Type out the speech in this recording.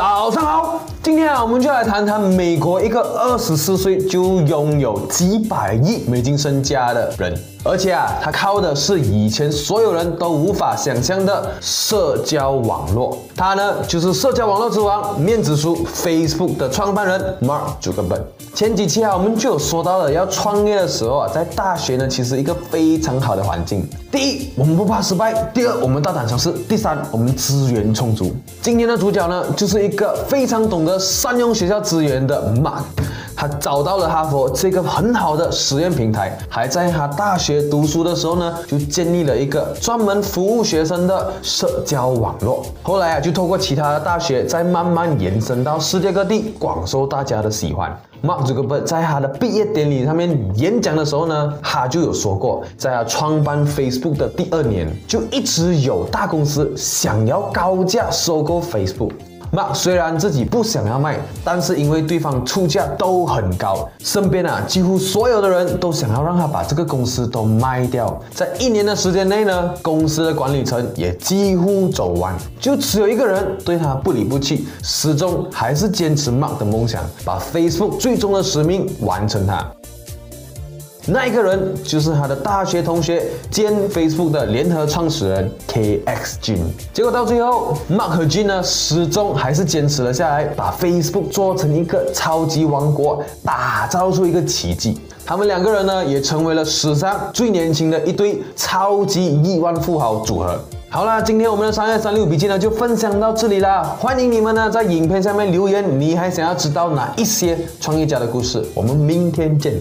早上好，今天啊，我们就来谈谈美国一个二十四岁就拥有几百亿美金身家的人，而且啊，他靠的是以前所有人都无法想象的社交网络。他呢，就是社交网络之王、面子书 Facebook 的创办人 Mark Zuckerberg。前几期啊，我们就有说到了，要创业的时候啊，在大学呢，其实一个非常好的环境。第一，我们不怕失败；第二，我们大胆尝试；第三，我们资源充足。今天的主角呢，就是一个非常懂得善用学校资源的 Mark。他找到了哈佛这个很好的实验平台，还在他大学读书的时候呢，就建立了一个专门服务学生的社交网络。后来啊，就透过其他的大学，再慢慢延伸到世界各地，广受大家的喜欢。Mark Zuckerberg 在他的毕业典礼上面演讲的时候呢，他就有说过，在他创办 Facebook 的第二年，就一直有大公司想要高价收购 Facebook。Mark 虽然自己不想要卖，但是因为对方出价都很高，身边啊几乎所有的人都想要让他把这个公司都卖掉。在一年的时间内呢，公司的管理层也几乎走完，就只有一个人对他不离不弃，始终还是坚持 Mark 的梦想，把 Facebook 最终的使命完成它。那一个人就是他的大学同学兼 Facebook 的联合创始人 KX Jin。结果到最后，Mark 和 Jin 呢始终还是坚持了下来，把 Facebook 做成一个超级王国，打造出一个奇迹。他们两个人呢也成为了史上最年轻的一对超级亿万富豪组合。好啦，今天我们的商业三六笔记呢就分享到这里啦，欢迎你们呢在影片下面留言，你还想要知道哪一些创业家的故事？我们明天见。